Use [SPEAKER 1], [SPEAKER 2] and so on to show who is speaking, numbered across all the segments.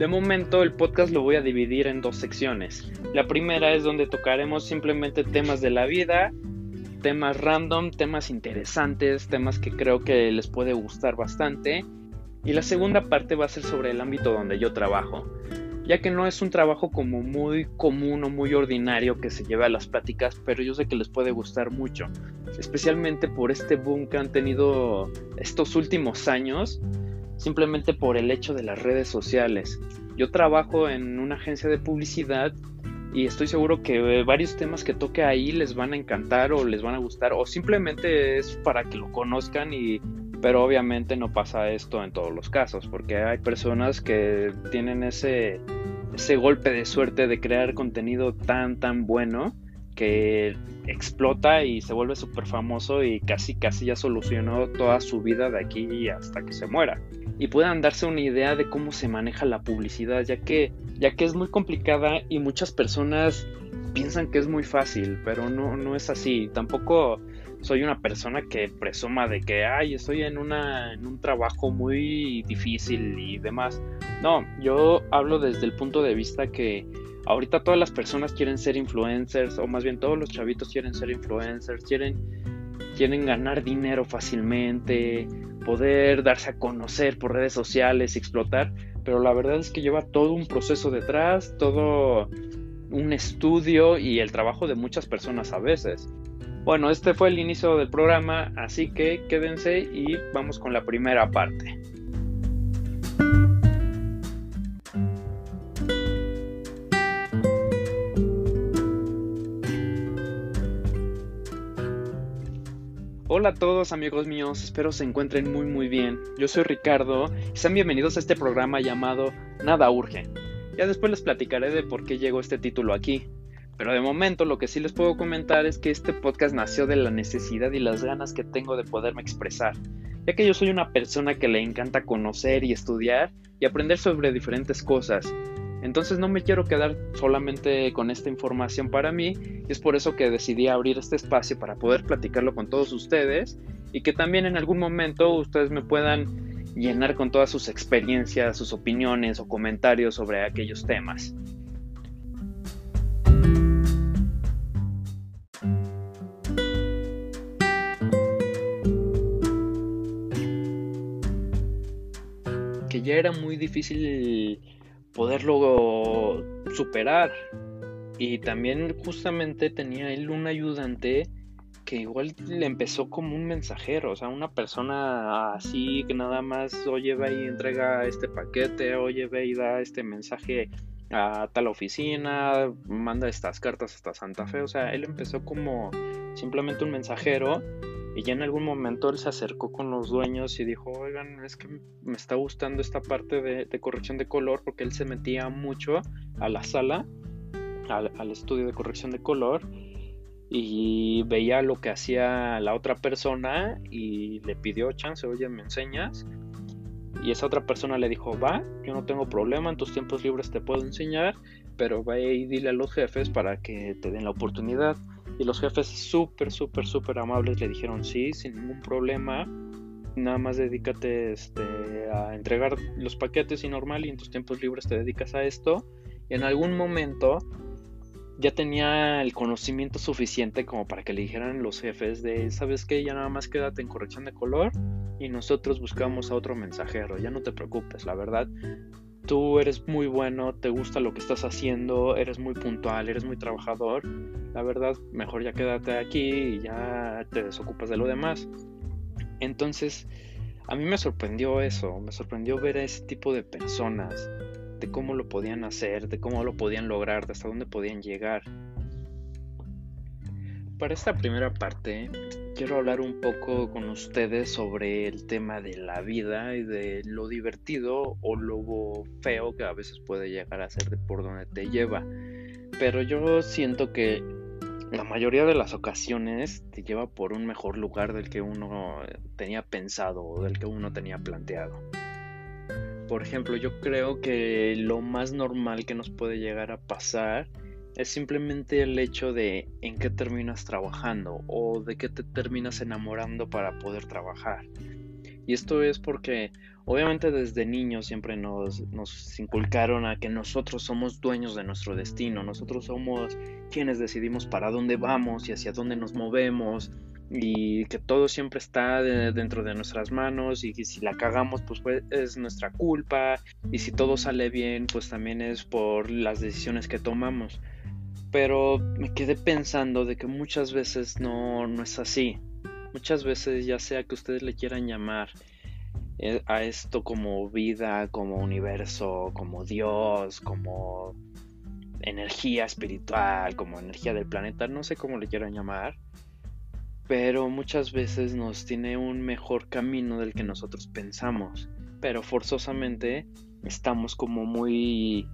[SPEAKER 1] De momento el podcast lo voy a dividir en dos secciones. La primera es donde tocaremos simplemente temas de la vida, temas random, temas interesantes, temas que creo que les puede gustar bastante. Y la segunda parte va a ser sobre el ámbito donde yo trabajo, ya que no es un trabajo como muy común o muy ordinario que se lleve a las pláticas, pero yo sé que les puede gustar mucho, especialmente por este boom que han tenido estos últimos años, simplemente por el hecho de las redes sociales. Yo trabajo en una agencia de publicidad y estoy seguro que varios temas que toque ahí les van a encantar o les van a gustar o simplemente es para que lo conozcan y pero obviamente no pasa esto en todos los casos porque hay personas que tienen ese ese golpe de suerte de crear contenido tan tan bueno que explota y se vuelve súper famoso y casi casi ya solucionó toda su vida de aquí hasta que se muera. Y puedan darse una idea de cómo se maneja la publicidad ya que ya que es muy complicada y muchas personas piensan que es muy fácil pero no no es así. Tampoco soy una persona que presuma de que ay estoy en una en un trabajo muy difícil y demás no yo hablo desde el punto de vista que ahorita todas las personas quieren ser influencers, o más bien todos los chavitos quieren ser influencers, quieren, quieren ganar dinero fácilmente, poder darse a conocer por redes sociales, explotar, pero la verdad es que lleva todo un proceso detrás, todo un estudio y el trabajo de muchas personas a veces. Bueno, este fue el inicio del programa, así que quédense y vamos con la primera parte. Hola a todos amigos míos, espero se encuentren muy muy bien. Yo soy Ricardo y sean bienvenidos a este programa llamado Nada Urge. Ya después les platicaré de por qué llegó este título aquí. Pero de momento lo que sí les puedo comentar es que este podcast nació de la necesidad y las ganas que tengo de poderme expresar, ya que yo soy una persona que le encanta conocer y estudiar y aprender sobre diferentes cosas, entonces no me quiero quedar solamente con esta información para mí y es por eso que decidí abrir este espacio para poder platicarlo con todos ustedes y que también en algún momento ustedes me puedan llenar con todas sus experiencias, sus opiniones o comentarios sobre aquellos temas. Que ya era muy difícil poderlo superar. Y también justamente tenía él un ayudante que igual le empezó como un mensajero, o sea, una persona así que nada más, oye, ve y entrega este paquete, oye, ve y da este mensaje a tal oficina, manda estas cartas hasta Santa Fe, o sea, él empezó como simplemente un mensajero y ya en algún momento él se acercó con los dueños y dijo, oigan, es que me está gustando esta parte de, corrección de color porque él se metía mucho a la sala, al, estudio de corrección de color y veía lo que hacía la otra persona y le pidió chance, oye, ¿me enseñas? Y esa otra persona le dijo, va, yo no tengo problema, en tus tiempos libres te puedo enseñar, pero ve y dile a los jefes para que te den la oportunidad. Y los jefes súper, súper, súper amables le dijeron sí, sin ningún problema. Nada más dedícate este, a entregar los paquetes y normal y en tus tiempos libres te dedicas a esto. Y en algún momento ya tenía el conocimiento suficiente como para que le dijeran los jefes de, ¿sabes qué? Ya nada más quédate en corrección de color y nosotros buscamos a otro mensajero. Ya no te preocupes, la verdad tú eres muy bueno, te gusta lo que estás haciendo, eres muy puntual, eres muy trabajador, la verdad, mejor ya quédate aquí y ya te desocupas de lo demás. Entonces, a mí me sorprendió eso, me sorprendió ver a ese tipo de personas, de cómo lo podían hacer, de cómo lo podían lograr, de hasta dónde podían llegar. Para esta primera parte, quiero hablar un poco con ustedes sobre el tema de la vida y de lo divertido o lo feo que a veces puede llegar a ser de por donde te lleva. Pero yo siento que la mayoría de las ocasiones te lleva por un mejor lugar del que uno tenía pensado o del que uno tenía planteado. Por ejemplo, yo creo que lo más normal que nos puede llegar a pasar es simplemente el hecho de en qué terminas trabajando o de qué te terminas enamorando para poder trabajar. Y esto es porque obviamente desde niños siempre nos, nos inculcaron a que nosotros somos dueños de nuestro destino, nosotros somos quienes decidimos para dónde vamos y hacia dónde nos movemos y que todo siempre está dentro de nuestras manos y que si la cagamos pues, pues, es nuestra culpa y si todo sale bien pues también es por las decisiones que tomamos pero me quedé pensando de que muchas veces no, no es así. Muchas veces ya sea que ustedes le quieran llamar eh, a esto como vida, como universo, como Dios, como energía espiritual, como energía del planeta, no sé cómo le quieran llamar, pero muchas veces nos tiene un mejor camino del que nosotros pensamos, pero forzosamente estamos como muy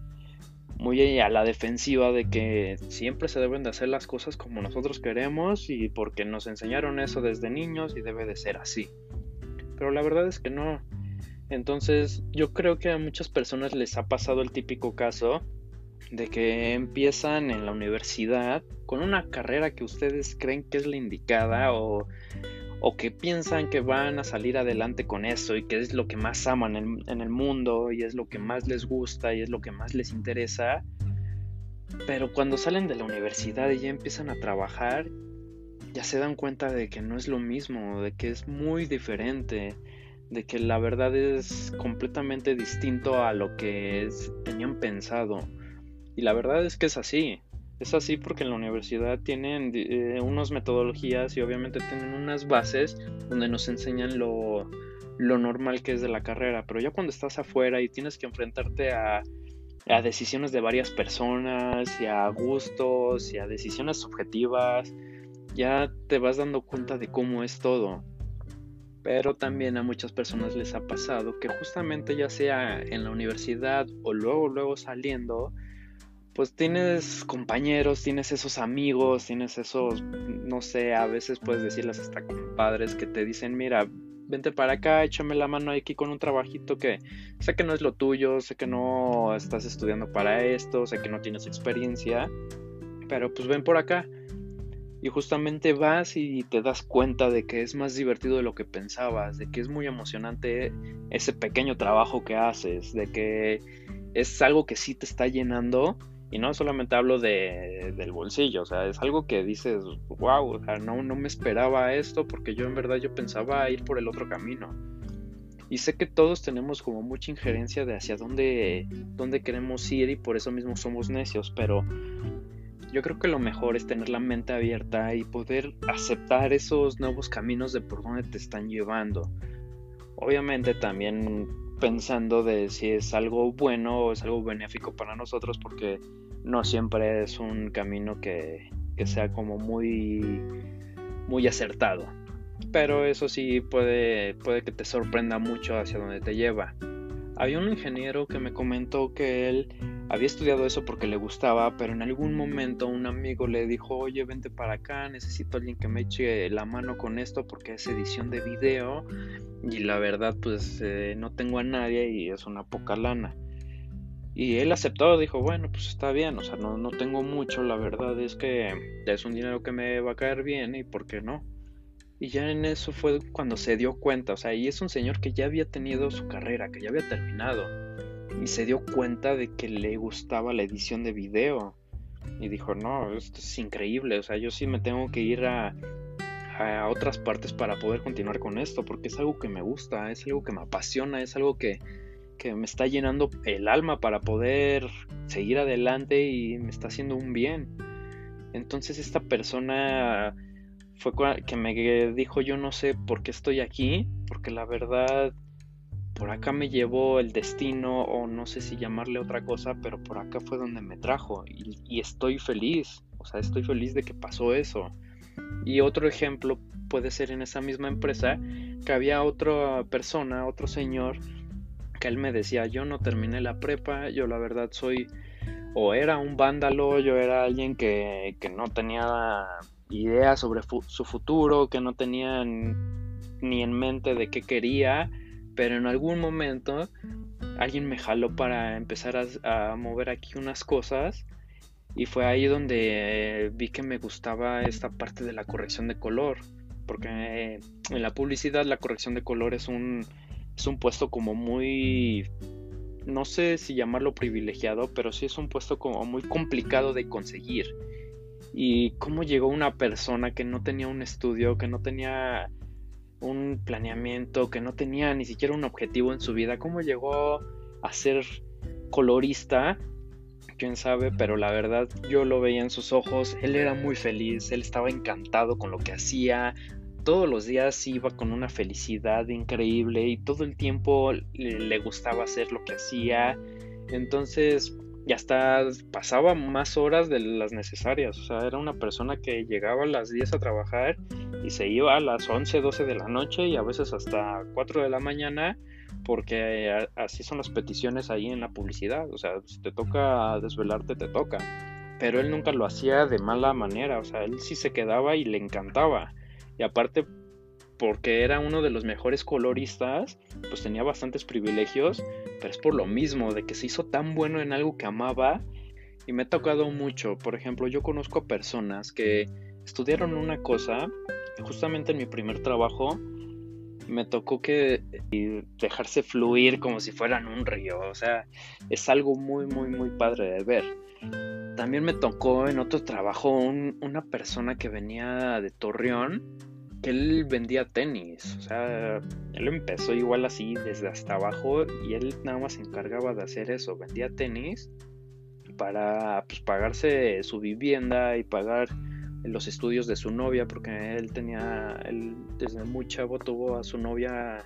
[SPEAKER 1] muy a la defensiva de que siempre se deben de hacer las cosas como nosotros queremos y porque nos enseñaron eso desde niños y debe de ser así. Pero la verdad es que no. Entonces yo creo que a muchas personas les ha pasado el típico caso de que empiezan en la universidad con una carrera que ustedes creen que es la indicada o, o que piensan que van a salir adelante con eso y que es lo que más aman en, el mundo y es lo que más les gusta y es lo que más les interesa. Pero cuando salen de la universidad y ya empiezan a trabajar, ya se dan cuenta de que no es lo mismo, de que es muy diferente, de que la verdad es completamente distinto a lo que tenían pensado. Y la verdad es que es así. Es así porque en la universidad tienen eh, unas metodologías y obviamente tienen unas bases donde nos enseñan lo, lo, normal que es de la carrera. Pero ya cuando estás afuera y tienes que enfrentarte a, a decisiones de varias personas y a gustos y a decisiones subjetivas, ya te vas dando cuenta de cómo es todo. Pero también a muchas personas les ha pasado que justamente ya sea en la universidad o luego, luego saliendo, pues tienes compañeros, tienes esos amigos, tienes esos, no sé, a veces puedes decirles hasta compadres que te dicen, mira, vente para acá, échame la mano aquí con un trabajito que sé que no es lo tuyo, sé que no estás estudiando para esto, sé que no tienes experiencia, pero pues ven por acá. Y justamente vas y te das cuenta de que es más divertido de lo que pensabas, de que es muy emocionante ese pequeño trabajo que haces, de que es algo que sí te está llenando y no solamente hablo de, del bolsillo, o sea, es algo que dices, wow, o sea, no, no me esperaba esto porque yo en verdad yo pensaba ir por el otro camino. Y sé que todos tenemos como mucha injerencia de hacia dónde, dónde queremos ir y por eso mismo somos necios, pero yo creo que lo mejor es tener la mente abierta y poder aceptar esos nuevos caminos de por dónde te están llevando. Obviamente también pensando de si es algo bueno o es algo benéfico para nosotros porque no siempre es un camino que, sea como muy muy acertado. Pero eso sí puede puede que te sorprenda mucho hacia dónde te lleva. Había un ingeniero que me comentó que él había estudiado eso porque le gustaba, pero en algún momento un amigo le dijo, oye, vente para acá, necesito a alguien que me eche la mano con esto porque es edición de video y la verdad pues eh, no tengo a nadie y es una poca lana. Y él aceptó, dijo, bueno, pues está bien, o sea, no, no tengo mucho, la verdad es que es un dinero que me va a caer bien y por qué no. Y ya en eso fue cuando se dio cuenta, o sea, y es un señor que ya había tenido su carrera, que ya había terminado y se dio cuenta de que le gustaba la edición de video. Y dijo, no, esto es increíble, o sea, yo sí me tengo que ir a, a otras partes para poder continuar con esto, porque es algo que me gusta, es algo que me apasiona, es algo que, que me está llenando el alma para poder seguir adelante y me está haciendo un bien. Entonces esta persona fue que me dijo yo no sé por qué estoy aquí, porque la verdad por acá me llevó el destino o no sé si llamarle otra cosa, pero por acá fue donde me trajo y, estoy feliz, o sea, estoy feliz de que pasó eso. Y otro ejemplo puede ser en esa misma empresa que había otra persona, otro señor, que él me decía, yo no terminé la prepa, yo la verdad soy o era un vándalo, yo era alguien que, que no tenía idea sobre su futuro, que no tenía ni en mente de qué quería pero en algún momento alguien me jaló para empezar a, mover aquí unas cosas y fue ahí donde vi que me gustaba esta parte de la corrección de color porque en la publicidad la corrección de color es un, es un puesto como muy, no sé si llamarlo privilegiado, pero sí es un puesto como muy complicado de conseguir. Y cómo llegó una persona que no tenía un estudio, que no tenía un planeamiento, que no tenía ni siquiera un objetivo en su vida, cómo llegó a ser colorista quién sabe, pero la verdad yo lo veía en sus ojos, él era muy feliz, él estaba encantado con lo que hacía, todos los días iba con una felicidad increíble y todo el tiempo le, gustaba hacer lo que hacía, entonces ya hasta pasaba más horas de las necesarias, o sea, era una persona que llegaba a las 10 a trabajar y se iba a las 11, 12 de la noche y a veces hasta 4 de la mañana porque así son las peticiones ahí en la publicidad, o sea, si te toca desvelarte, te toca. Pero él nunca lo hacía de mala manera, o sea, él sí se quedaba y le encantaba. Y aparte, porque era uno de los mejores coloristas, pues tenía bastantes privilegios, pero es por lo mismo, de que se hizo tan bueno en algo que amaba. Y me ha tocado mucho, por ejemplo, yo conozco a personas que estudiaron una cosa, justamente en mi primer trabajo, me tocó que dejarse fluir como si fueran un río, o sea, es algo muy, muy, muy padre de ver. También me tocó en otro trabajo una persona que venía de Torreón, él vendía tenis, o sea, él empezó igual así desde hasta abajo y él nada más se encargaba de hacer eso, vendía tenis para pues, pagarse su vivienda y pagar los estudios de su novia, porque él tenía, él desde muy chavo tuvo a su novia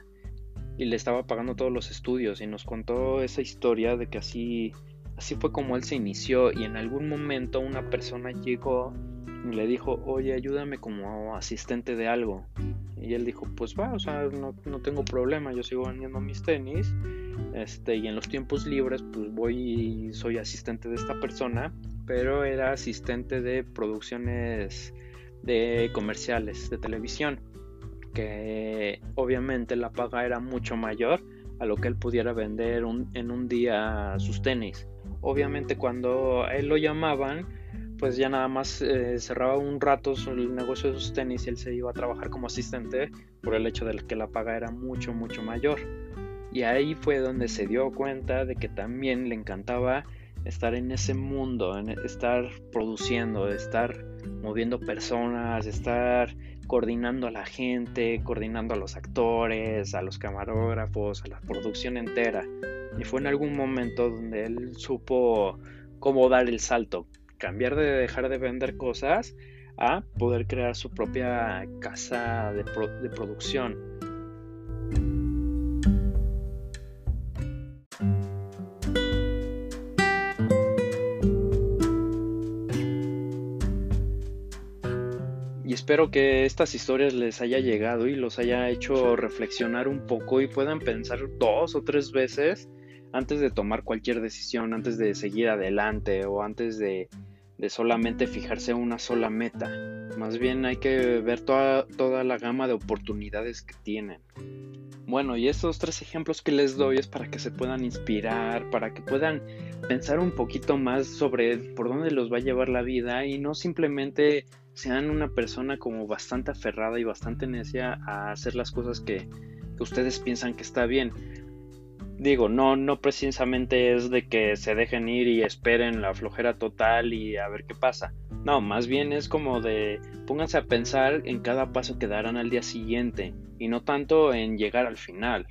[SPEAKER 1] y le estaba pagando todos los estudios y nos contó esa historia de que así, así fue como él se inició y en algún momento una persona llegó y le dijo, oye, ayúdame como asistente de algo. Y él dijo, pues va, o sea, no, no tengo problema, yo sigo vendiendo mis tenis, este, y en los tiempos libres, pues voy y soy asistente de esta persona pero era asistente de producciones de comerciales de televisión, que obviamente la paga era mucho mayor a lo que él pudiera vender en un día sus tenis. Obviamente cuando él lo llamaban, pues ya nada más eh, cerraba un rato el negocio de sus tenis y él se iba a trabajar como asistente por el hecho de que la paga era mucho, mucho mayor. Y ahí fue donde se dio cuenta de que también le encantaba estar en ese mundo, en estar produciendo, estar moviendo personas, estar coordinando a la gente, coordinando a los actores, a los camarógrafos, a la producción entera. Y fue en algún momento donde él supo cómo dar el salto, cambiar de dejar de vender cosas a poder crear su propia casa de, de producción. Espero que estas historias les haya llegado y los haya hecho reflexionar un poco y puedan pensar dos o tres veces antes de tomar cualquier decisión, antes de seguir adelante o antes de, solamente fijarse una sola meta. Más bien hay que ver toda, toda la gama de oportunidades que tienen. Bueno, y estos tres ejemplos que les doy es para que se puedan inspirar, para que puedan pensar un poquito más sobre por dónde los va a llevar la vida y no simplemente sean una persona como bastante aferrada y bastante necia a hacer las cosas que, ustedes piensan que está bien. Digo, no, no precisamente es de que se dejen ir y esperen la flojera total y a ver qué pasa. No, más bien es como de pónganse a pensar en cada paso que darán al día siguiente y no tanto en llegar al final.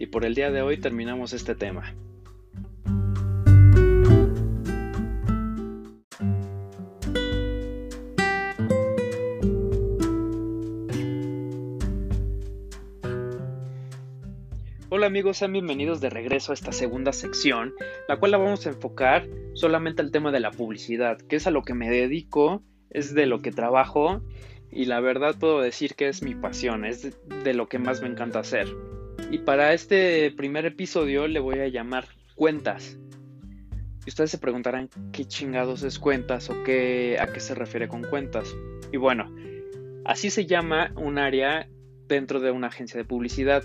[SPEAKER 1] Y por el día de hoy terminamos este tema. Hola amigos, sean bienvenidos de regreso a esta segunda sección, la cual la vamos a enfocar solamente al tema de la publicidad, que es a lo que me dedico, es de lo que trabajo y la verdad puedo decir que es mi pasión, es de lo que más me encanta hacer. Y para este primer episodio le voy a llamar cuentas. Y ustedes se preguntarán qué chingados es cuentas o qué, a qué se refiere con cuentas. Y bueno, así se llama un área dentro de una agencia de publicidad.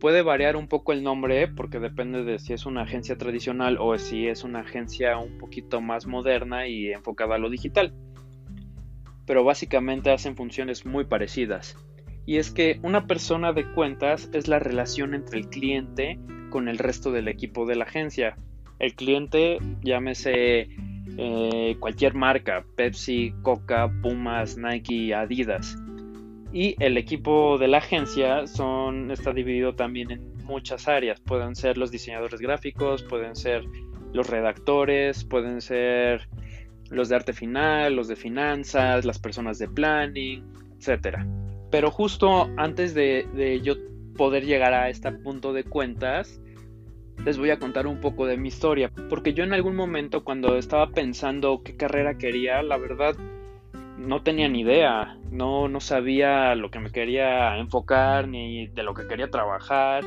[SPEAKER 1] Puede variar un poco el nombre porque depende de si es una agencia tradicional o si es una agencia un poquito más moderna y enfocada a lo digital. Pero básicamente hacen funciones muy parecidas. Y es que una persona de cuentas es la relación entre el cliente con el resto del equipo de la agencia. El cliente, llámese eh, cualquier marca, Pepsi, Coca, Pumas, Nike, Adidas. Y el equipo de la agencia son, está dividido también en muchas áreas. Pueden ser los diseñadores gráficos, pueden ser los redactores, pueden ser los de arte final, los de finanzas, las personas de planning, etc. Pero justo antes de, de yo poder llegar a este punto de cuentas, les voy a contar un poco de mi historia, porque yo en algún momento cuando estaba pensando qué carrera quería, la verdad no tenía ni idea, no, no sabía lo que me quería enfocar ni de lo que quería trabajar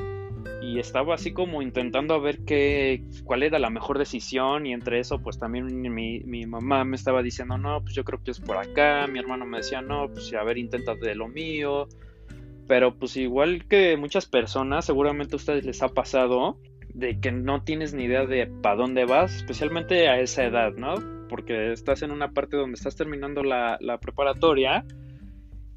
[SPEAKER 1] y estaba así como intentando ver qué, cuál era la mejor decisión y entre eso pues también mi, mi, mamá me estaba diciendo no, pues yo creo que es por acá, mi hermano me decía no, pues a ver, intenta de lo mío, pero pues igual que muchas personas, seguramente a ustedes les ha pasado de que no tienes ni idea de para dónde vas, especialmente a esa edad, ¿no? Porque estás en una parte donde estás terminando la, preparatoria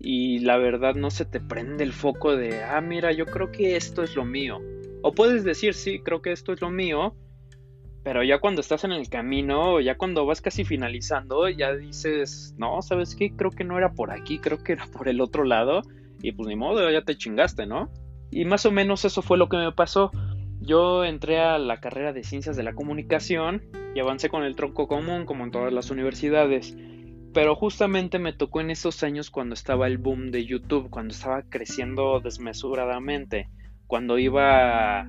[SPEAKER 1] y la verdad no se te prende el foco de, ah, mira, yo creo que esto es lo mío. O puedes decir, sí, creo que esto es lo mío, pero ya cuando estás en el camino, ya cuando vas casi finalizando, ya dices, no, ¿sabes qué? Creo que no era por aquí, creo que era por el otro lado. Y pues ni modo, ya te chingaste, ¿no? Y más o menos eso fue lo que me pasó. Yo entré a la carrera de Ciencias de la Comunicación y avancé con el tronco común como en todas las universidades. Pero justamente me tocó en esos años cuando estaba el boom de YouTube, cuando estaba creciendo desmesuradamente, cuando iba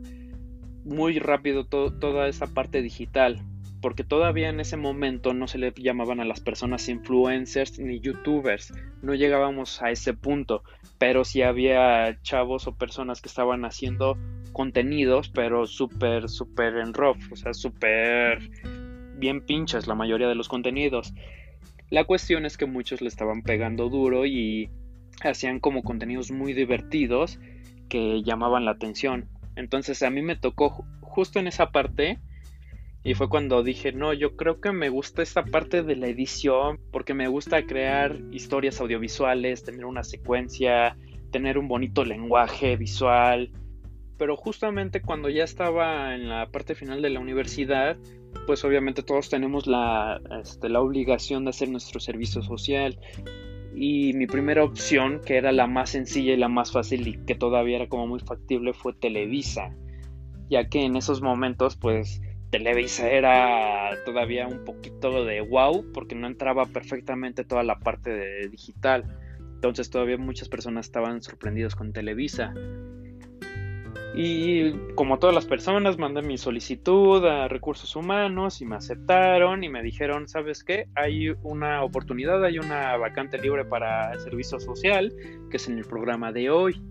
[SPEAKER 1] muy rápido toda esa parte digital porque todavía en ese momento no se le llamaban a las personas influencers ni youtubers, no llegábamos a ese punto, pero sí había chavos o personas que estaban haciendo contenidos, pero súper, súper en rough, o sea, súper bien pinches la mayoría de los contenidos. La cuestión es que muchos le estaban pegando duro y hacían como contenidos muy divertidos que llamaban la atención. Entonces a mí me tocó justo en esa parte y fue cuando dije, no, yo creo que me gusta esta parte de la edición porque me gusta crear historias audiovisuales, tener una secuencia, tener un bonito lenguaje visual. Pero justamente cuando ya estaba en la parte final de la universidad, pues obviamente todos tenemos la, este, la obligación de hacer nuestro servicio social. Y mi primera opción, que era la más sencilla y la más fácil y que todavía era como muy factible, fue Televisa. Ya que en esos momentos, pues Televisa era todavía un poquito de wow porque no entraba perfectamente toda la parte de digital. Entonces todavía muchas personas estaban sorprendidos con Televisa. Y como todas las personas, mandé mi solicitud a recursos humanos y me aceptaron y me dijeron, ¿sabes qué? Hay una oportunidad, hay una vacante libre para el servicio social, que es en el programa de hoy.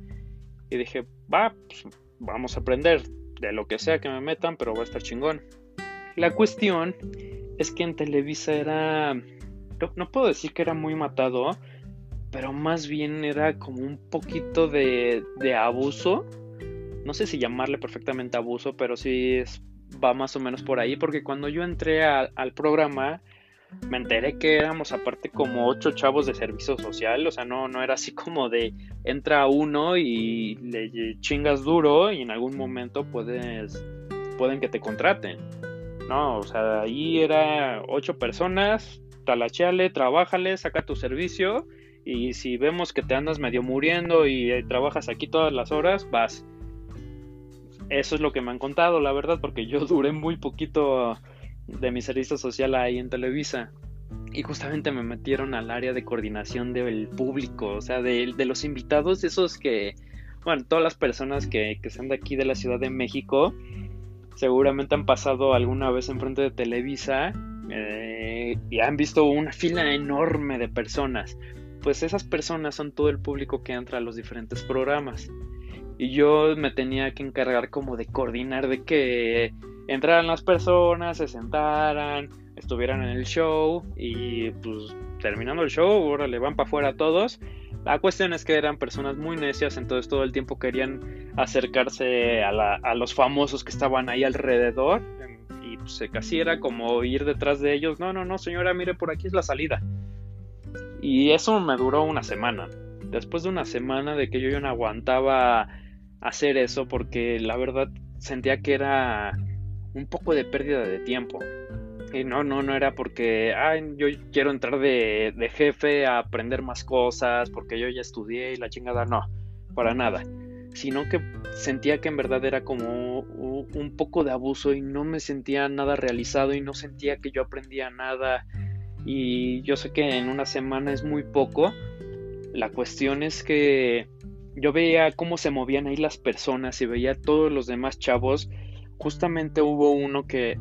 [SPEAKER 1] Y dije, va, pues, vamos a aprender de lo que sea que me metan, pero va a estar chingón. La cuestión es que en Televisa era, no, puedo decir que era muy matado, pero más bien era como un poquito de, de abuso. No sé si llamarle perfectamente abuso, pero sí va más o menos por ahí, porque cuando yo entré al programa, me enteré que éramos aparte como ocho chavos de servicio social, o sea, no, no era así como de entra uno y le chingas duro y en algún momento puedes, pueden que te contraten. No, o sea, ahí era ocho personas, talacheale, trabájale, saca tu servicio y si vemos que te andas medio muriendo y eh, trabajas aquí todas las horas, vas. Eso es lo que me han contado, la verdad, porque yo duré muy poquito de mi servicio social ahí en Televisa. Y justamente me metieron al área de coordinación del público, o sea, de, los invitados, esos que, bueno, todas las personas que, que son de aquí de la Ciudad de México, seguramente han pasado alguna vez enfrente de Televisa eh, y han visto una fila enorme de personas. Pues esas personas son todo el público que entra a los diferentes programas. Y yo me tenía que encargar como de coordinar de que entraran las personas, se sentaran, estuvieran en el show y pues terminando el show, ahora le van para afuera todos. La cuestión es que eran personas muy necias, entonces todo el tiempo querían acercarse a, los famosos que estaban ahí alrededor y pues casi era como ir detrás de ellos. No, no, no, señora, mire, por aquí es la salida. Y eso me duró una semana. después de una semana de que yo ya no aguantaba hacer eso porque la verdad sentía que era un poco de pérdida de tiempo. Y no, no, no era porque, ay, yo quiero entrar de, de jefe a aprender más cosas, porque yo ya estudié y la chingada, no, para nada. Sino que sentía que en verdad era como un poco de abuso y no me sentía nada realizado y no sentía que yo aprendía nada. Y yo sé que en una semana es muy poco. La cuestión es que yo veía cómo se movían ahí las personas y veía todos los demás chavos Justamente hubo uno que,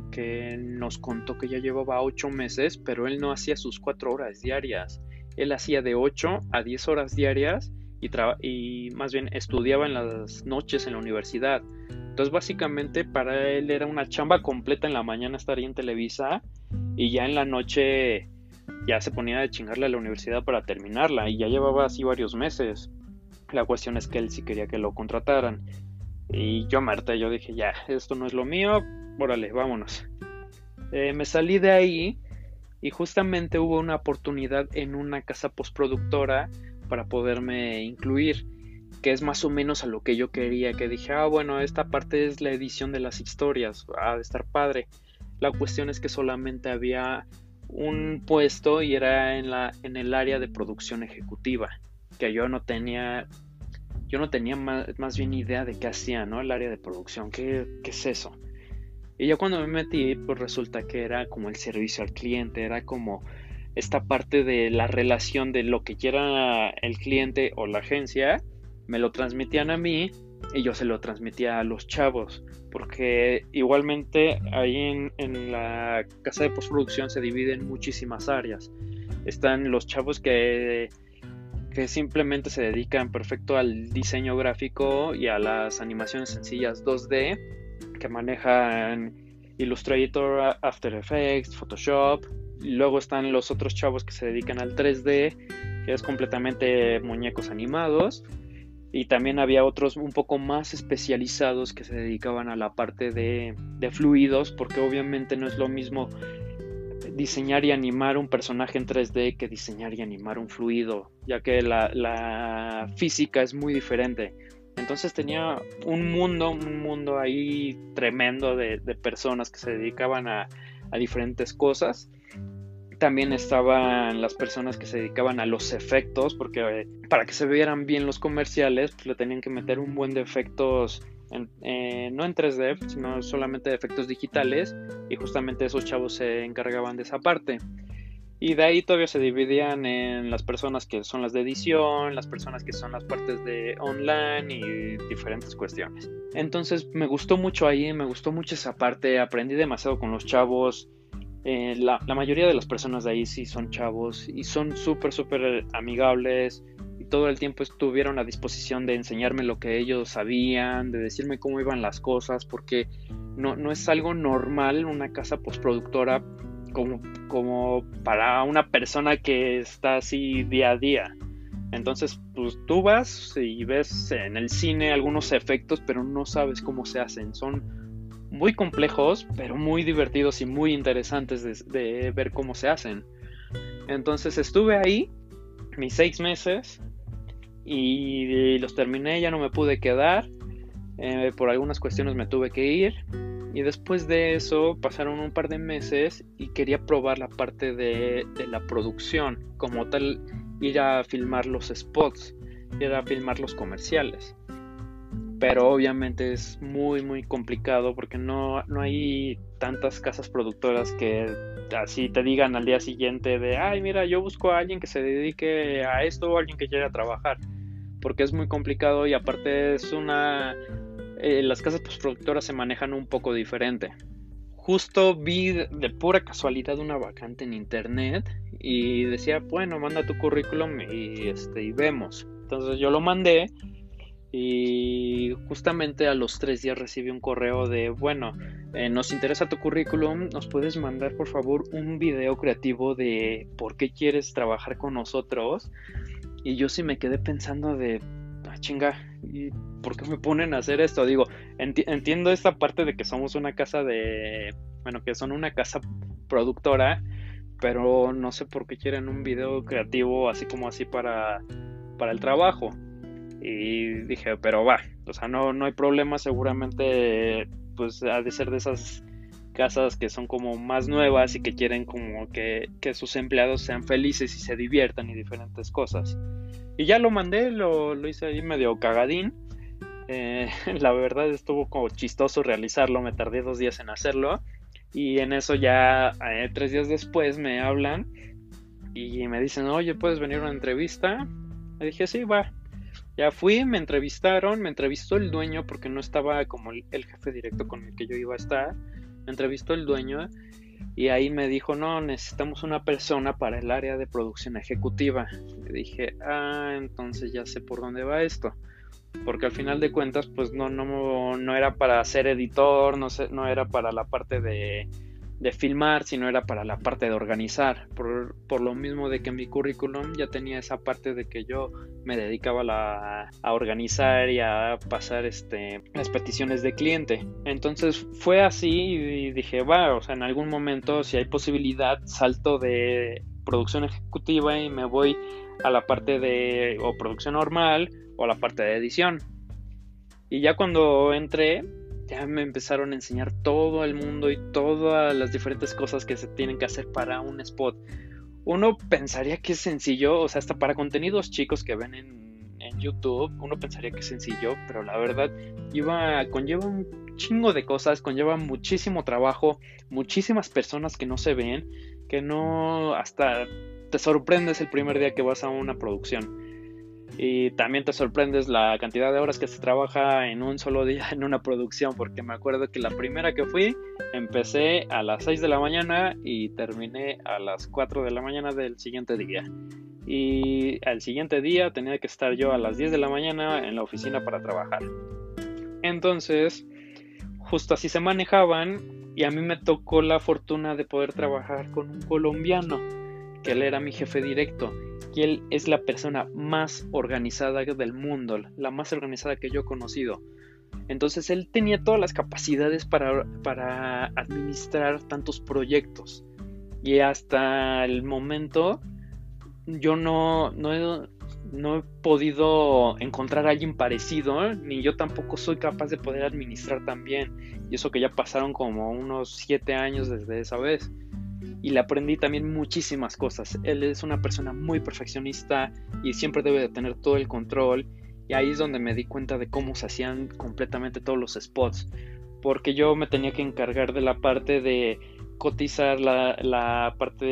[SPEAKER 1] nos contó que ya llevaba ocho meses, pero él no hacía sus cuatro horas diarias. Él hacía de ocho a diez horas diarias y, y más bien estudiaba en las noches en la universidad. Entonces básicamente para él era una chamba completa en la mañana estaría en Televisa y ya en la noche ya se ponía a chingarle a la universidad para terminarla y ya llevaba así varios meses. La cuestión es que él sí quería que lo contrataran. Y yo Marta, yo dije, ya, esto no es lo mío, órale, vámonos. Eh, me salí de ahí y justamente hubo una oportunidad en una casa postproductora para poderme incluir, que es más o menos a lo que yo quería, que dije, ah, bueno, esta parte es la edición de las historias, ha de estar padre. La cuestión es que solamente había un puesto y era en, la, en el área de producción ejecutiva, yo no tenía yo no tenía más, bien idea de qué hacía, ¿no? El área de producción, ¿qué, ¿qué, es eso? Y yo cuando me metí, pues resulta que era como el servicio al cliente, era como esta parte de la relación de lo que quiera el cliente o la agencia, me lo transmitían a mí y yo se lo transmitía a los chavos, porque igualmente ahí en, en la casa de postproducción se dividen muchísimas áreas. Están los chavos que que simplemente se dedican perfecto al diseño gráfico y a las animaciones sencillas 2D que manejan Illustrator, After Effects, Photoshop. luego están los otros chavos que se dedican al 3D, que es completamente muñecos animados. Y también había otros un poco más especializados que se dedicaban a la parte de, de fluidos, porque obviamente no es lo mismo diseñar y animar un personaje en 3D que diseñar y animar un fluido, ya que la, física es muy diferente. Entonces tenía un mundo, un mundo ahí tremendo de, personas que se dedicaban a, diferentes cosas. También estaban las personas que se dedicaban a los efectos, porque eh, para que se vieran bien los comerciales, pues le tenían que meter un buen de efectos eh, no en 3D, sino solamente de efectos digitales, y justamente esos chavos se encargaban de esa parte. Y de ahí todavía se dividían en las personas que son las de edición, las personas que son las partes de online y diferentes cuestiones. Entonces me gustó mucho ahí, me gustó mucho esa parte, aprendí demasiado con los chavos. Eh, la, la, mayoría de las personas de ahí sí son chavos y son súper, súper amigables, todo el tiempo estuvieron a disposición de enseñarme lo que ellos sabían, de decirme cómo iban las cosas, porque no, no es algo normal una casa postproductora como, como para una persona que está así día a día. Entonces, pues tú vas y ves en el cine algunos efectos, pero no sabes cómo se hacen. Son muy complejos, pero muy divertidos y muy interesantes de, de ver cómo se hacen. Entonces estuve ahí mis seis meses y los terminé, ya no me pude quedar. Eh, por algunas cuestiones me tuve que ir. Y después de eso pasaron un par de meses y quería probar la parte de, la producción, como tal, ir a filmar los spots, ir a filmar los comerciales. Pero obviamente es muy, muy complicado porque no, no hay tantas casas productoras que así te digan al día siguiente de, ay, mira, yo busco a alguien que se dedique a esto o alguien que quiera trabajar porque es muy complicado y aparte es una... Eh, las casas postproductoras se manejan un poco diferente. Justo vi de pura casualidad una vacante en internet y decía, bueno, manda tu currículum y, este, y vemos. Entonces yo lo mandé y justamente a los tres días recibí un correo de, bueno, eh, nos interesa tu currículum, nos puedes mandar por favor un video creativo de por qué quieres trabajar con nosotros y yo sí me quedé pensando de, ah, chinga, ¿y por qué me ponen a hacer esto? Digo, entiendo esta parte de que somos una casa de, bueno, que son una casa productora, pero no sé por qué quieren un video creativo así como así para para el trabajo. Y dije, pero va, o sea, no, no hay problema, seguramente pues ha de ser de esas casas que son como más nuevas y que quieren como que, que sus empleados sean felices y se diviertan y diferentes cosas. Y ya lo mandé, lo, lo hice ahí medio cagadín. Eh, la verdad estuvo como chistoso realizarlo, me tardé dos días en hacerlo. Y en eso ya eh, tres días después me hablan y me dicen, oye, ¿puedes venir a una entrevista? Le dije, sí, va. Ya fui, me entrevistaron, me entrevistó el dueño porque no estaba como el, jefe directo con el que yo iba a estar. Me entrevistó el dueño y ahí me dijo, no, necesitamos una persona para el área de producción ejecutiva. Le dije, ah, entonces ya sé por dónde va esto. Porque al final de cuentas, pues no, no, no era para ser editor, no, sé, no era para la parte de de filmar, sino era para la parte de organizar. Por, por, lo mismo de que mi currículum ya tenía esa parte de que yo me dedicaba la, a organizar y a pasar este, las peticiones de cliente. Entonces fue así y dije, va, o sea, en algún momento si hay posibilidad, salto de producción ejecutiva y me voy a la parte de o producción normal o a la parte de edición. Y ya cuando entré, ya me empezaron a enseñar todo el mundo y todas las diferentes cosas que se tienen que hacer para un spot. Uno pensaría que es sencillo, o sea, hasta para contenidos chicos que ven en, YouTube, uno pensaría que es sencillo, pero la verdad lleva, conlleva un chingo de cosas, conlleva muchísimo trabajo, muchísimas personas que no se ven, que no, hasta te sorprendes el primer día que vas a una producción y también te sorprendes la cantidad de horas que se trabaja en un solo día en una producción, porque me acuerdo que la primera que fui empecé a las 6 de la mañana y terminé a las 4 de la mañana del siguiente día. Y al siguiente día tenía que estar yo a las 10 de la mañana en la oficina para trabajar. Entonces, justo así se manejaban y a mí me tocó la fortuna de poder trabajar con un colombiano, que él era mi jefe directo y él es la persona más organizada del mundo, la más organizada que yo he conocido. Entonces él tenía todas las capacidades para, para administrar tantos proyectos. Y hasta el momento yo no, no, he, no he podido encontrar a alguien parecido, ni yo tampoco soy capaz de poder administrar tan bien. Y eso que ya pasaron como unos siete años desde esa vez y le aprendí también muchísimas cosas. Él es una persona muy perfeccionista y siempre debe de tener todo el control y ahí es donde me di cuenta de cómo se hacían completamente todos los spots porque yo me tenía que encargar de la parte de cotizar la, parte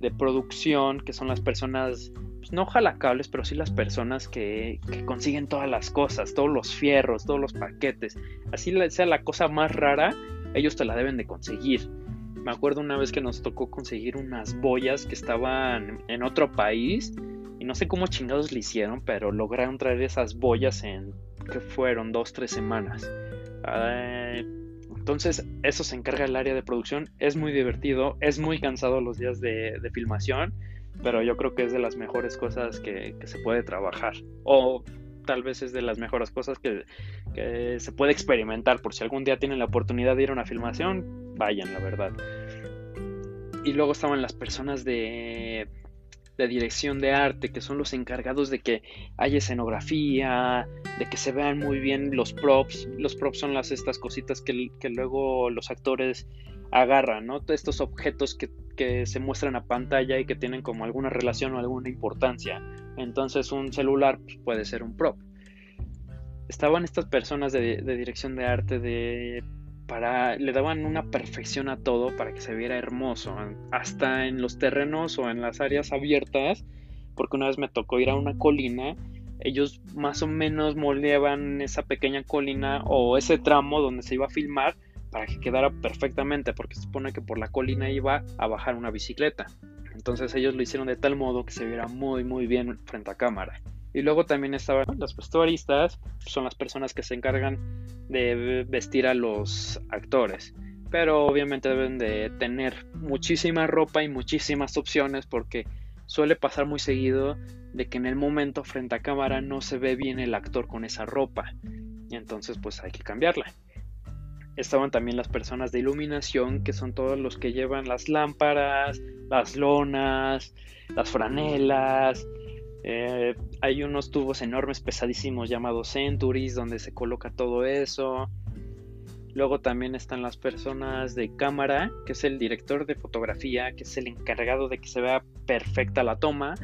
[SPEAKER 1] de, producción que son las personas pues, no jalacables pero sí las personas que, que consiguen todas las cosas todos los fierros todos los paquetes así sea la cosa más rara ellos te la deben de conseguir me acuerdo una vez que nos tocó conseguir unas boyas que estaban en otro país y no sé cómo chingados le hicieron, pero lograron traer esas boyas en que fueron dos, tres semanas. entonces, eso se encarga el área de producción. Es muy divertido, es muy cansado los días de, filmación, pero yo creo que es de las mejores cosas que, que se puede trabajar. O tal vez es de las mejores cosas que, se puede experimentar. Por si algún día tienen la oportunidad de ir a una filmación, vayan, la verdad. Y luego estaban las personas de, de dirección de arte, que son los encargados de que haya escenografía, de que se vean muy bien los props. Los props son las estas cositas que, que luego los actores agarran, ¿no? Estos objetos que, que, se muestran a pantalla y que tienen como alguna relación o alguna importancia. Entonces un celular pues, puede ser un prop. Estaban estas personas de, dirección de arte de para le daban una perfección a todo para que se viera hermoso, hasta en los terrenos o en las áreas abiertas, porque una vez me tocó ir a una colina, ellos más o menos moldeaban esa pequeña colina o ese tramo donde se iba a filmar para que quedara perfectamente, porque se supone que por la colina iba a bajar una bicicleta. Entonces ellos lo hicieron de tal modo que se viera muy muy bien frente a cámara. Y luego también estaban los vestuaristas, son las personas que se encargan de vestir a los actores. Pero obviamente deben de tener muchísima ropa y muchísimas opciones porque suele pasar muy seguido de que en el momento frente a cámara no se ve bien el actor con esa ropa. Y entonces pues hay que cambiarla. Estaban también las personas de iluminación, que son todos los que llevan las lámparas, las lonas, las franelas, Eh, hay unos tubos enormes, pesadísimos, llamados Centuries, donde se coloca todo eso. Luego también están las personas de cámara, que es el director de fotografía, que es el encargado de que se vea perfecta la toma.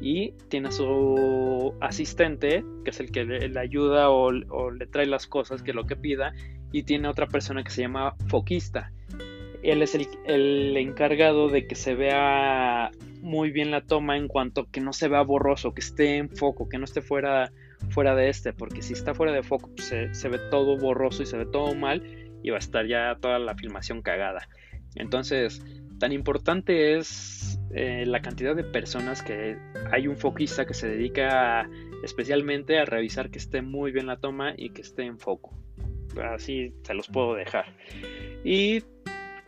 [SPEAKER 1] Y tiene a su asistente, que es el que le, ayuda o, le trae las cosas, que es lo que pida. Y tiene otra persona que se llama foquista. Él es el, encargado de que se vea muy bien la toma en cuanto que no se vea borroso, que esté en foco, que no esté fuera, fuera de este, porque si está fuera de foco pues, se, ve todo borroso y se ve todo mal y va a estar ya toda la filmación cagada. Entonces, tan importante es eh, la cantidad de personas que hay un foquista que se dedica especialmente a revisar que esté muy bien la toma y que esté en foco. Así se los puedo dejar. Y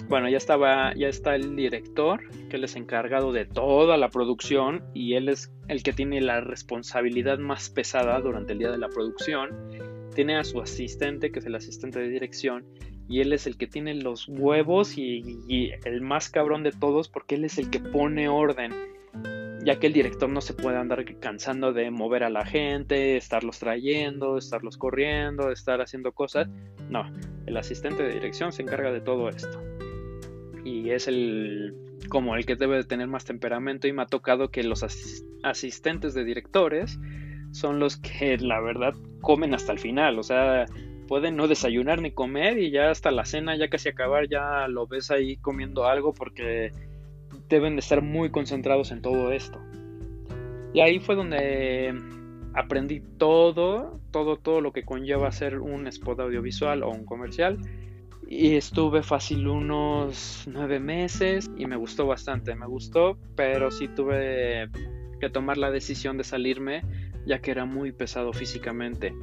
[SPEAKER 1] bueno, ya estaba, ya está el director, que él es encargado de toda la producción y él es el que tiene la responsabilidad más pesada durante el día de la producción. Tiene a su asistente, que es el asistente de dirección, y él es el que tiene los huevos y, y el más cabrón de todos porque él es el que pone orden ya que el director no se puede andar cansando de mover a la gente, estarlos trayendo, estarlos corriendo, estar haciendo cosas. No, el asistente de dirección se encarga de todo esto y es el como el que debe de tener más temperamento y me ha tocado que los asistentes de directores son los que la verdad comen hasta el final, o sea, pueden no desayunar ni comer y ya hasta la cena, ya casi acabar, ya lo ves ahí comiendo algo porque deben de estar muy concentrados en todo esto. Y ahí fue donde aprendí todo, todo, todo lo que conlleva hacer un spot audiovisual o un comercial y estuve fácil unos nueve meses y me gustó bastante, me gustó, pero sí tuve que tomar la decisión de salirme ya que era muy pesado físicamente.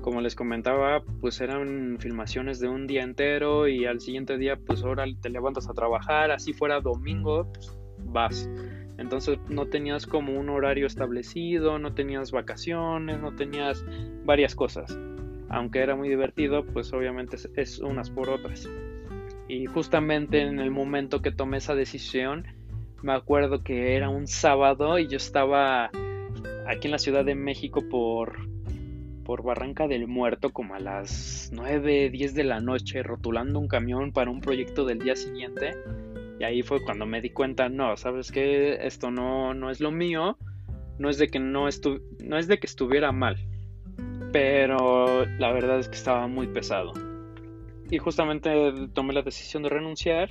[SPEAKER 1] Como les comentaba, pues eran filmaciones de un día entero y al siguiente día pues ahora te levantas a trabajar, así fuera domingo, pues vas. Entonces no tenías como un horario establecido, no tenías vacaciones, no tenías varias cosas aunque era muy divertido, pues obviamente es, unas por otras. Y justamente en el momento que tomé esa decisión, me acuerdo que era un sábado y yo estaba aquí en la Ciudad de México por, por Barranca del Muerto como a las 9, 10 de la noche rotulando un camión para un proyecto del día siguiente. Y ahí fue cuando me di cuenta, no, sabes que esto no, no es lo mío, no es de que no, no es de que estuviera mal, pero la verdad es que estaba muy pesado. Y justamente tomé la decisión de renunciar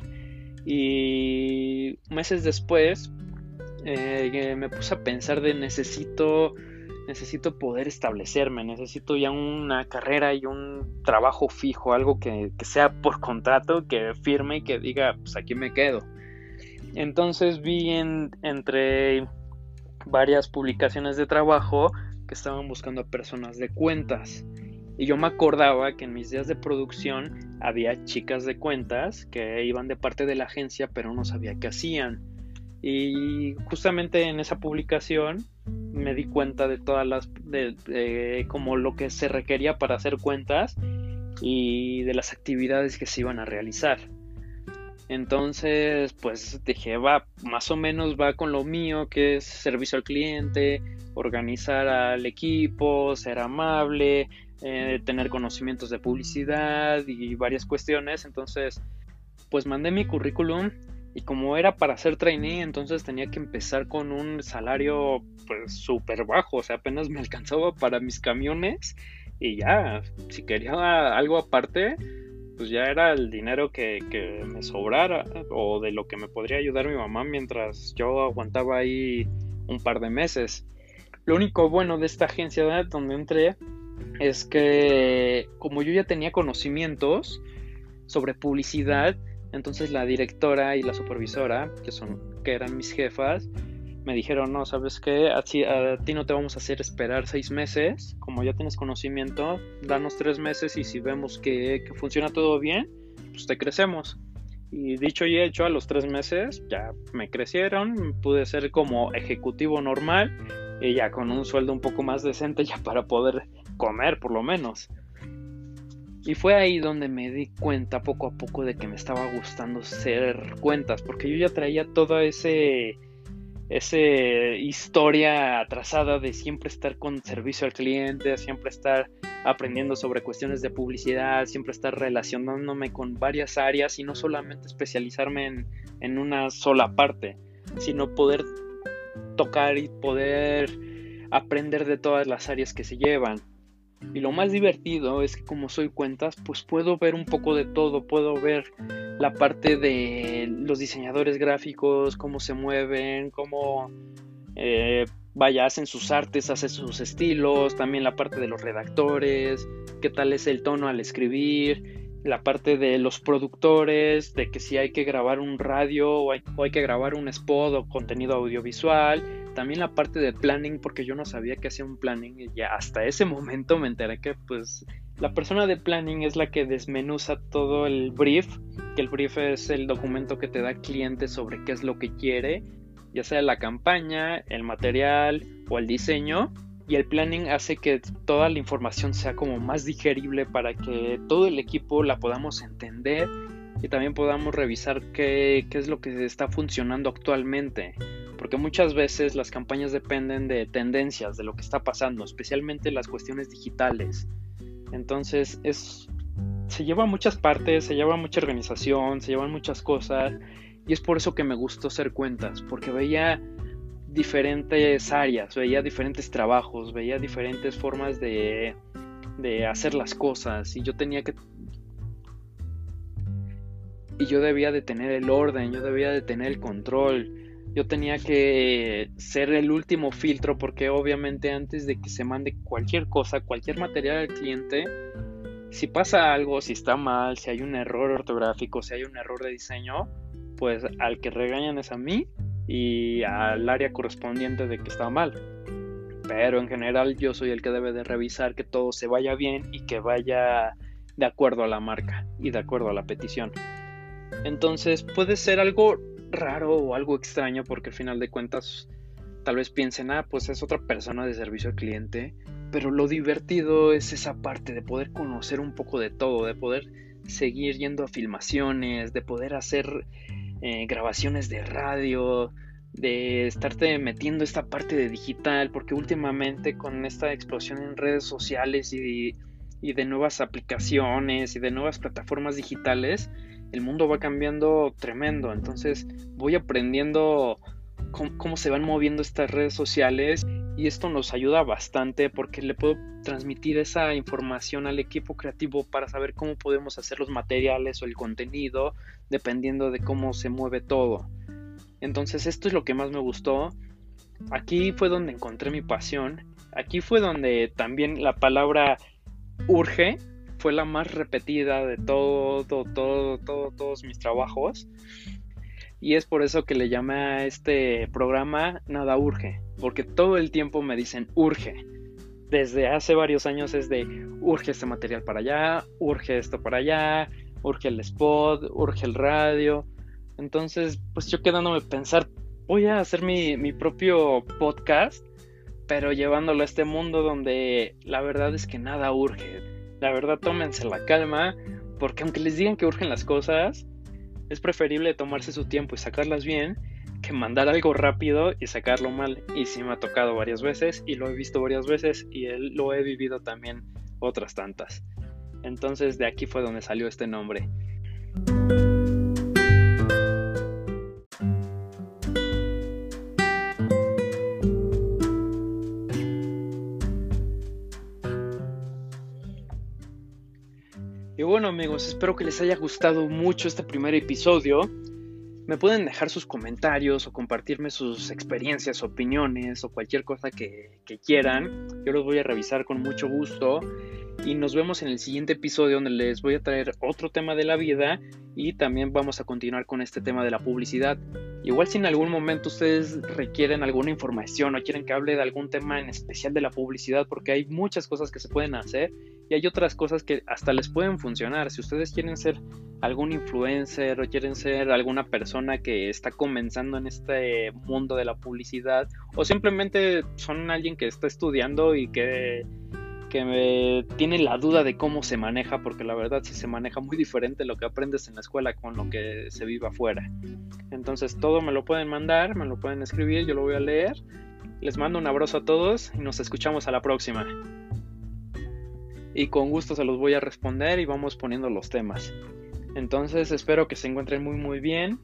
[SPEAKER 1] y meses después eh, me puse a pensar de necesito necesito poder establecerme, necesito ya una carrera y un trabajo fijo, algo que, que, sea por contrato, que firme y que diga, pues aquí me quedo. Entonces vi en, entre varias publicaciones de trabajo que estaban buscando a personas de cuentas. Y yo me acordaba que en mis días de producción había chicas de cuentas que iban de parte de la agencia pero no sabía qué hacían. Y justamente en esa publicación me di cuenta de todas las, de, como lo que se requería para hacer cuentas y de las actividades que se iban a realizar. Entonces, pues dije, va, más o menos va con lo mío, que es servicio al cliente, organizar al equipo, ser amable, eh, tener conocimientos de publicidad y varias cuestiones. Entonces, pues mandé mi currículum y como era para ser trainee, entonces tenía que empezar con un salario pues súper bajo, o sea, apenas me alcanzaba para mis camiones y ya, si quería algo aparte, pues ya era el dinero que, me sobrara o de lo que me podría ayudar mi mamá mientras yo aguantaba ahí un par de meses. Lo único bueno de esta agencia donde entré es que como yo ya tenía conocimientos sobre publicidad, entonces la directora y la supervisora, que son que eran mis jefas, me dijeron, no, ¿sabes qué? A ti, no te vamos a hacer esperar seis meses, como ya tienes conocimiento, danos tres meses y si vemos que, que funciona todo bien, pues te crecemos. Y dicho y hecho, a los tres meses ya me crecieron, pude ser como ejecutivo normal y ya con un sueldo un poco más decente ya para poder comer por lo menos. Y fue ahí donde me di cuenta poco a poco de que me estaba gustando hacer cuentas, porque yo ya traía todo ese esa historia atrasada de siempre estar con servicio al cliente, siempre estar aprendiendo sobre cuestiones de publicidad, siempre estar relacionándome con varias áreas y no solamente especializarme en, en una sola parte, sino poder tocar y poder aprender de todas las áreas que se llevan. Y lo más divertido es que como soy cuentas, pues puedo ver un poco de todo, puedo ver la parte de los diseñadores gráficos, cómo se mueven, cómo eh, vaya, hacen sus artes, hacen sus estilos, también la parte de los redactores, qué tal es el tono al escribir, la parte de los productores, de que si hay que grabar un radio o hay, o hay que grabar un spot o contenido audiovisual, también la parte de planning, porque yo no sabía que hacía un planning y ya hasta ese momento me enteré que pues la persona de planning es la que desmenuza todo el brief, que el brief es el documento que te da cliente sobre qué es lo que quiere, ya sea la campaña, el material o el diseño. Y el planning hace que toda la información sea como más digerible para que todo el equipo la podamos entender y también podamos revisar qué, qué es lo que está funcionando actualmente porque muchas veces las campañas dependen de tendencias, de lo que está pasando, especialmente las cuestiones digitales. Entonces es se lleva muchas partes, se lleva mucha organización, se llevan muchas cosas y es por eso que me gustó hacer cuentas, porque veía diferentes áreas, veía diferentes trabajos, veía diferentes formas de, de hacer las cosas y yo tenía que y yo debía de tener el orden, yo debía de tener el control, yo tenía que ser el último filtro porque obviamente antes de que se mande cualquier cosa, cualquier material al cliente, si pasa algo, si está mal, si hay un error ortográfico, si hay un error de diseño, pues al que regañan es a mí y al área correspondiente de que está mal. Pero en general yo soy el que debe de revisar que todo se vaya bien y que vaya de acuerdo a la marca y de acuerdo a la petición. Entonces puede ser algo raro o algo extraño porque al final de cuentas tal vez piensen, ah, pues es otra persona de servicio al cliente, pero lo divertido es esa parte de poder conocer un poco de todo, de poder seguir yendo a filmaciones, de poder hacer eh, grabaciones de radio, de estarte metiendo esta parte de digital, porque últimamente con esta explosión en redes sociales y, y de nuevas aplicaciones y de nuevas plataformas digitales, el mundo va cambiando tremendo. Entonces voy aprendiendo cómo, se van moviendo estas redes sociales y esto nos ayuda bastante porque le puedo transmitir esa información al equipo creativo para saber cómo podemos hacer los materiales o el contenido dependiendo de cómo se mueve todo. Entonces esto es lo que más me gustó. Aquí fue donde encontré mi pasión. Aquí fue donde también la palabra urge fue la más repetida de todo, todo, todo, todos mis trabajos. Y es por eso que le llamé a este programa Nada Urge, porque todo el tiempo me dicen urge. Desde hace varios años es de urge este material para allá, urge esto para allá, urge el spot, urge el radio. Entonces, pues yo quedándome pensar, voy a hacer mi, mi propio podcast, pero llevándolo a este mundo donde la verdad es que nada urge la verdad, tómense la calma, porque aunque les digan que urgen las cosas, es preferible tomarse su tiempo y sacarlas bien que mandar algo rápido y sacarlo mal. Y sí me ha tocado varias veces y lo he visto varias veces y lo he vivido también otras tantas. Entonces de aquí fue donde salió este nombre. Bueno amigos, espero que les haya gustado mucho este primer episodio. Me pueden dejar sus comentarios o compartirme sus experiencias, opiniones o cualquier cosa que, quieran. Yo los voy a revisar con mucho gusto y nos vemos en el siguiente episodio donde les voy a traer otro tema de la vida y también vamos a continuar con este tema de la publicidad. Igual si en algún momento ustedes requieren alguna información o quieren que hable de algún tema en especial de la publicidad, porque hay muchas cosas que se pueden hacer y hay otras cosas que hasta les pueden funcionar. Si ustedes quieren ser algún influencer o quieren ser alguna persona que está comenzando en este mundo de la publicidad o simplemente son alguien que está estudiando y que que tiene la duda de cómo se maneja, porque la verdad sí se maneja muy diferente lo que aprendes en la escuela con lo que se vive afuera. Entonces todo me lo pueden mandar, me lo pueden escribir, yo lo voy a leer. Les mando un abrazo a todos y nos escuchamos a la próxima. Y con gusto se los voy a responder y vamos poniendo los temas. Entonces espero que se encuentren muy muy bien